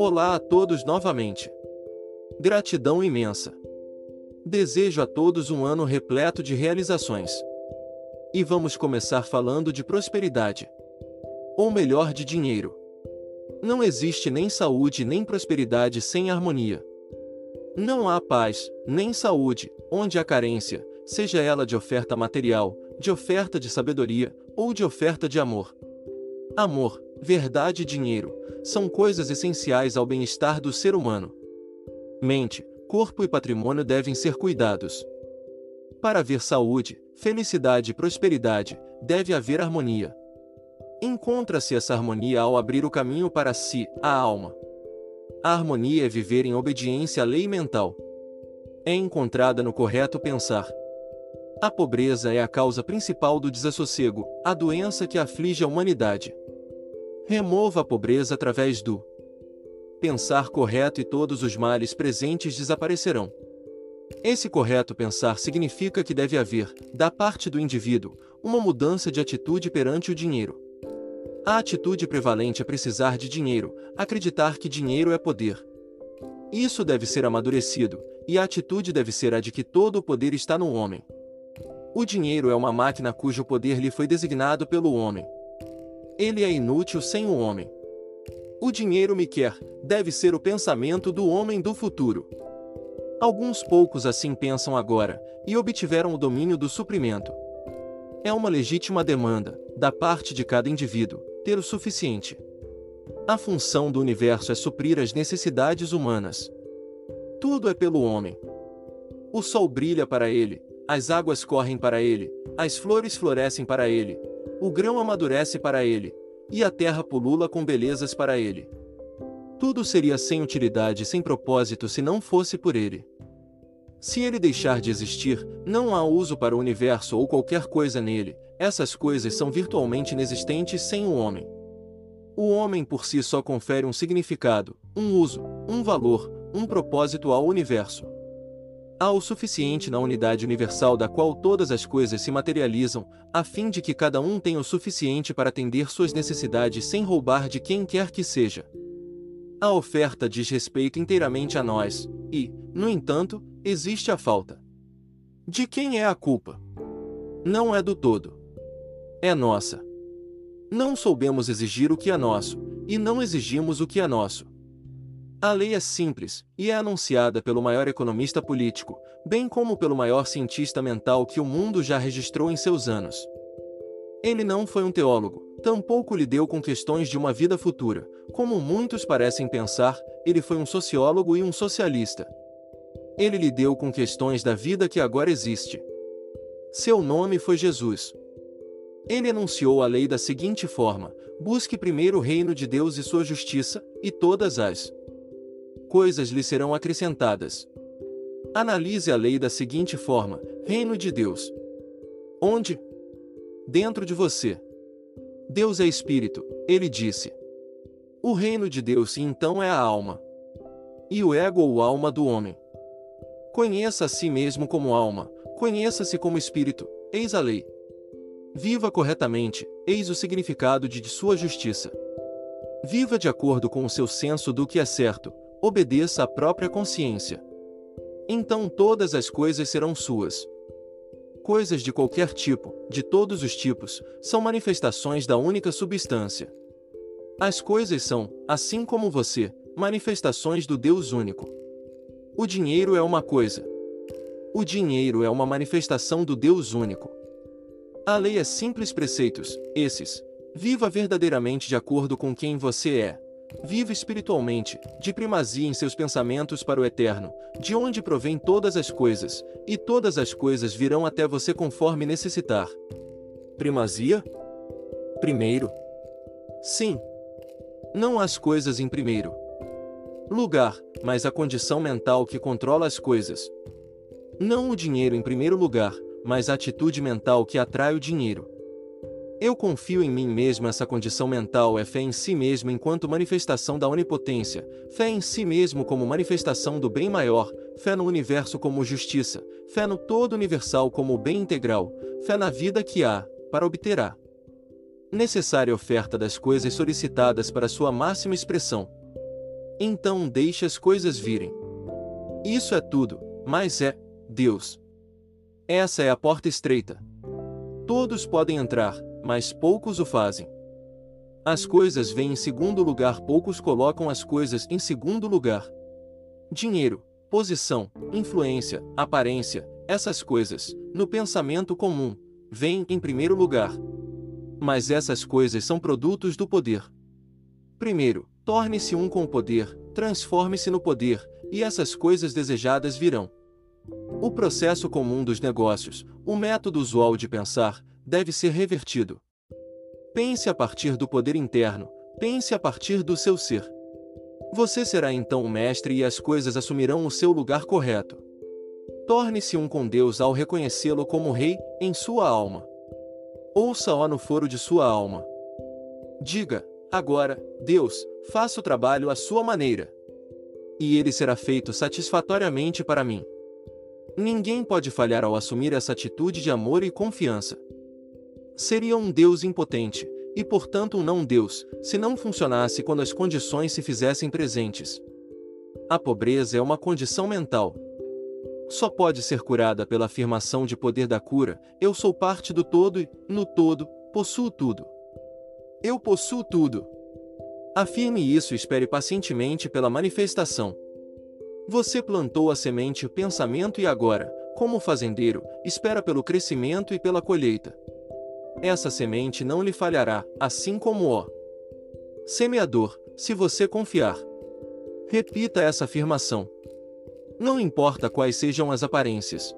Olá a todos novamente. Gratidão imensa. Desejo a todos um ano repleto de realizações. E vamos começar falando de prosperidade. Ou melhor, de dinheiro. Não existe nem saúde nem prosperidade sem harmonia. Não há paz, nem saúde, onde há carência, seja ela de oferta material, de oferta de sabedoria ou de oferta de amor. Amor, verdade e dinheiro são coisas essenciais ao bem-estar do ser humano. Mente, corpo e patrimônio devem ser cuidados. Para haver saúde, felicidade e prosperidade, deve haver harmonia. Encontra-se essa harmonia ao abrir o caminho para si, a alma. A harmonia é viver em obediência à lei mental. É encontrada no correto pensar. A pobreza é a causa principal do desassossego, a doença que aflige a humanidade. Remova a pobreza através do pensar correto e todos os males presentes desaparecerão. Esse correto pensar significa que deve haver, da parte do indivíduo, uma mudança de atitude perante o dinheiro. A atitude prevalente é precisar de dinheiro, acreditar que dinheiro é poder. Isso deve ser amadurecido, e a atitude deve ser a de que todo o poder está no homem. O dinheiro é uma máquina cujo poder lhe foi designado pelo homem. Ele é inútil sem o homem. O dinheiro me quer, deve ser o pensamento do homem do futuro. Alguns poucos assim pensam agora, e obtiveram o domínio do suprimento. É uma legítima demanda, da parte de cada indivíduo, ter o suficiente. A função do universo é suprir as necessidades humanas. Tudo é pelo homem. O sol brilha para ele, as águas correm para ele, as flores florescem para ele, o grão amadurece para ele, e a terra pulula com belezas para ele. Tudo seria sem utilidade e sem propósito se não fosse por ele. Se ele deixar de existir, não há uso para o universo ou qualquer coisa nele, essas coisas são virtualmente inexistentes sem o homem. O homem por si só confere um significado, um uso, um valor, um propósito ao universo. Há o suficiente na unidade universal da qual todas as coisas se materializam, a fim de que cada um tenha o suficiente para atender suas necessidades sem roubar de quem quer que seja. A oferta diz respeito inteiramente a nós, e, no entanto, existe a falta. De quem é a culpa? Não é do todo. É nossa. Não soubemos exigir o que é nosso, e não exigimos o que é nosso. A lei é simples, e é anunciada pelo maior economista político, bem como pelo maior cientista mental que o mundo já registrou em seus anos. Ele não foi um teólogo, tampouco lidou com questões de uma vida futura, como muitos parecem pensar, ele foi um sociólogo e um socialista. Ele lidou com questões da vida que agora existe. Seu nome foi Jesus. Ele anunciou a lei da seguinte forma: busque primeiro o reino de Deus e sua justiça, e todas as coisas lhe serão acrescentadas. Analise a lei da seguinte forma: Reino de Deus. Onde? Dentro de você. Deus é espírito, ele disse. O reino de Deus então é a alma. E o ego ou alma do homem. Conheça a si mesmo como alma, conheça-se como espírito, eis a lei. Viva corretamente, eis o significado de, de sua justiça. Viva de acordo com o seu senso do que é certo, obedeça à própria consciência. Então todas as coisas serão suas. Coisas de qualquer tipo, de todos os tipos, são manifestações da única substância. As coisas são, assim como você, manifestações do Deus único. O dinheiro é uma coisa. O dinheiro é uma manifestação do Deus único. A lei é simples preceitos, esses. Viva verdadeiramente de acordo com quem você é. Viva espiritualmente, de primazia em seus pensamentos para o eterno, de onde provém todas as coisas, e todas as coisas virão até você conforme necessitar. Primazia? Primeiro? Sim. Não as coisas em primeiro lugar, mas a condição mental que controla as coisas. Não o dinheiro em primeiro lugar, mas a atitude mental que atrai o dinheiro. Eu confio em mim mesmo. Essa condição mental é fé em si mesmo enquanto manifestação da onipotência, fé em si mesmo como manifestação do bem maior, fé no universo como justiça, fé no todo universal como bem integral, fé na vida que há, para obterá. Necessária oferta das coisas solicitadas para sua máxima expressão. Então deixe as coisas virem. Isso é tudo, mas é Deus. Essa é a porta estreita. Todos podem entrar, mas poucos o fazem. As coisas vêm em segundo lugar, poucos colocam as coisas em segundo lugar. Dinheiro, posição, influência, aparência, essas coisas, no pensamento comum, vêm em primeiro lugar. Mas essas coisas são produtos do poder. Primeiro, torne-se um com o poder, transforme-se no poder, e essas coisas desejadas virão. O processo comum dos negócios, o método usual de pensar, deve ser revertido. Pense a partir do poder interno, pense a partir do seu ser. Você será então o mestre e as coisas assumirão o seu lugar correto. Torne-se um com Deus ao reconhecê-lo como Rei em sua alma. Ouça-o no foro de sua alma. Diga, agora, Deus, faça o trabalho à sua maneira. E ele será feito satisfatoriamente para mim. Ninguém pode falhar ao assumir essa atitude de amor e confiança. Seria um Deus impotente, e portanto um não Deus, se não funcionasse quando as condições se fizessem presentes. A pobreza é uma condição mental. Só pode ser curada pela afirmação de poder da cura: eu sou parte do todo e, no todo, possuo tudo. Eu possuo tudo. Afirme isso e espere pacientemente pela manifestação. Você plantou a semente o pensamento e agora, como fazendeiro, espera pelo crescimento e pela colheita. Essa semente não lhe falhará, assim como o semeador, se você confiar. Repita essa afirmação. Não importa quais sejam as aparências.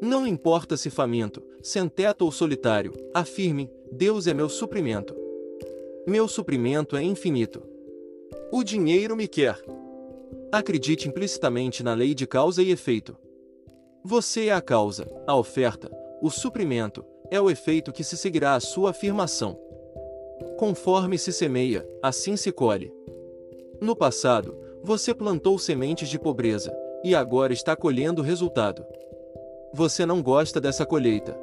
Não importa se faminto, sem teto ou solitário, afirme: Deus é meu suprimento. Meu suprimento é infinito. O dinheiro me quer. Acredite implicitamente na lei de causa e efeito. Você é a causa, a oferta, o suprimento, é o efeito que se seguirá à sua afirmação. Conforme se semeia, assim se colhe. No passado, você plantou sementes de pobreza, e agora está colhendo o resultado. Você não gosta dessa colheita.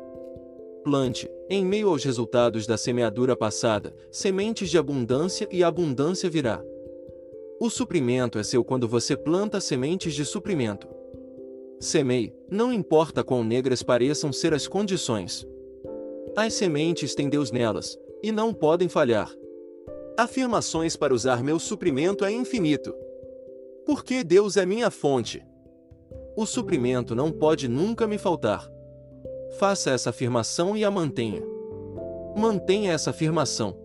Plante, em meio aos resultados da semeadura passada, sementes de abundância e a abundância virá. O suprimento é seu quando você planta sementes de suprimento. Semeie, não importa quão negras pareçam ser as condições. As sementes têm Deus nelas, e não podem falhar. Afirmações para usar meu suprimento é infinito. Porque Deus é minha fonte. O suprimento não pode nunca me faltar. Faça essa afirmação e a mantenha. Mantenha essa afirmação.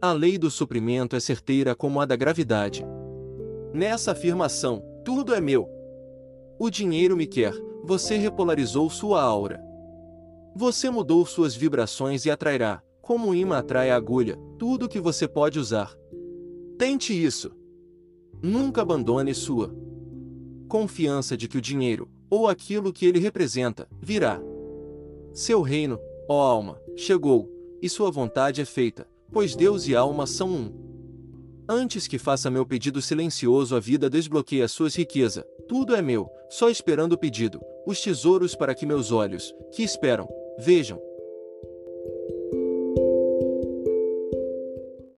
A lei do suprimento é certeira como a da gravidade. Nessa afirmação, tudo é meu. O dinheiro me quer, você repolarizou sua aura. Você mudou suas vibrações e atrairá, como um imã atrai a agulha, tudo que você pode usar. Tente isso. Nunca abandone sua confiança de que o dinheiro, ou aquilo que ele representa, virá. Seu reino, ó alma, chegou, e sua vontade é feita, pois Deus e alma são um. Antes que faça meu pedido silencioso, a vida desbloqueia suas riquezas. Tudo é meu, só esperando o pedido, os tesouros para que meus olhos, que esperam, vejam,